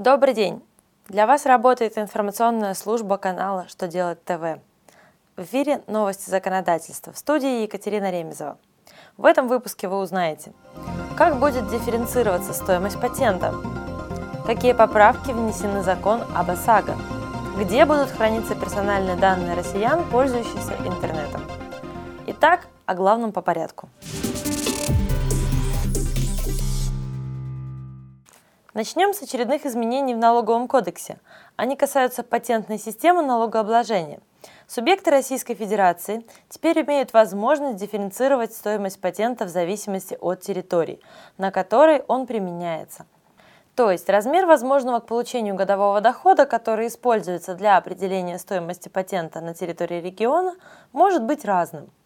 Добрый день! Для вас работает информационная служба канала «Что делать ТВ». В эфире новости законодательства. В студии Екатерина Ремезова. В этом выпуске вы узнаете, как будет дифференцироваться стоимость патента, какие поправки внесены в закон об ОСАГО, где будут храниться персональные данные россиян, пользующихся интернетом. Итак, о главном по порядку. Начнем с очередных изменений в налоговом кодексе. Они касаются патентной системы налогообложения. Субъекты Российской Федерации теперь имеют возможность дифференцировать стоимость патента в зависимости от территории, на которой он применяется. То есть размер возможного к получению годового дохода, который используется для определения стоимости патента на территории региона, может быть разным –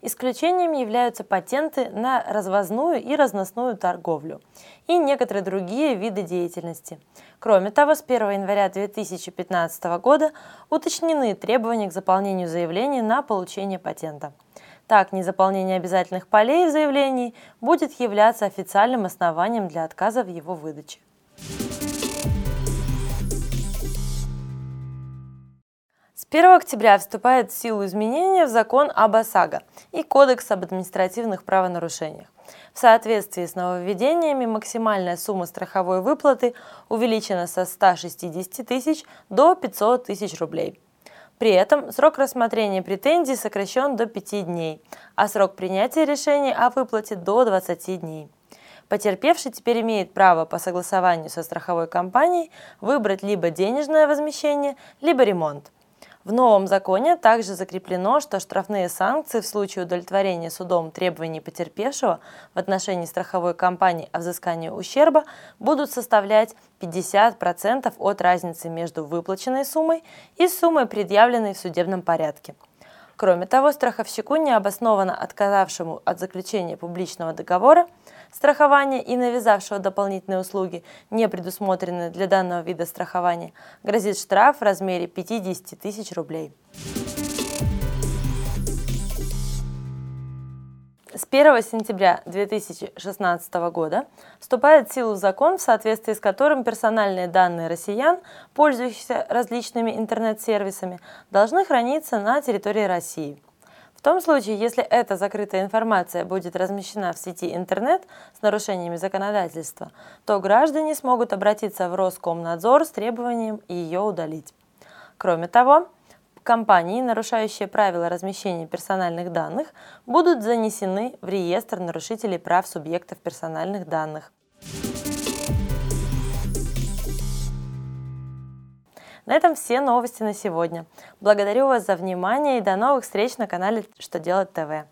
Исключением являются патенты на развозную и разносную торговлю и некоторые другие виды деятельности. Кроме того, с 1 января 2015 года уточнены требования к заполнению заявления на получение патента. Так, незаполнение обязательных полей в заявлении будет являться официальным основанием для отказа в его выдаче. 1 октября вступает в силу изменения в закон об ОСАГО и Кодекс об административных правонарушениях. В соответствии с нововведениями максимальная сумма страховой выплаты увеличена со 160 тысяч до 500 тысяч рублей. При этом срок рассмотрения претензий сокращен до 5 дней, а срок принятия решения о выплате до 20 дней. Потерпевший теперь имеет право по согласованию со страховой компанией выбрать либо денежное возмещение, либо ремонт – в новом законе также закреплено, что штрафные санкции в случае удовлетворения судом требований потерпевшего в отношении страховой компании о взыскании ущерба будут составлять 50% от разницы между выплаченной суммой и суммой, предъявленной в судебном порядке. Кроме того, страховщику, необоснованно отказавшему от заключения публичного договора, страхования и навязавшего дополнительные услуги, не предусмотренные для данного вида страхования, грозит штраф в размере 50 тысяч рублей. С 1 сентября 2016 года вступает в силу закон, в соответствии с которым персональные данные россиян, пользующихся различными интернет-сервисами, должны храниться на территории России. В том случае, если эта закрытая информация будет размещена в сети интернет с нарушениями законодательства, то граждане смогут обратиться в Роскомнадзор с требованием ее удалить. Кроме того, компании, нарушающие правила размещения персональных данных, будут занесены в реестр нарушителей прав субъектов персональных данных. На этом все новости на сегодня. Благодарю вас за внимание и до новых встреч на канале Что делать ТВ.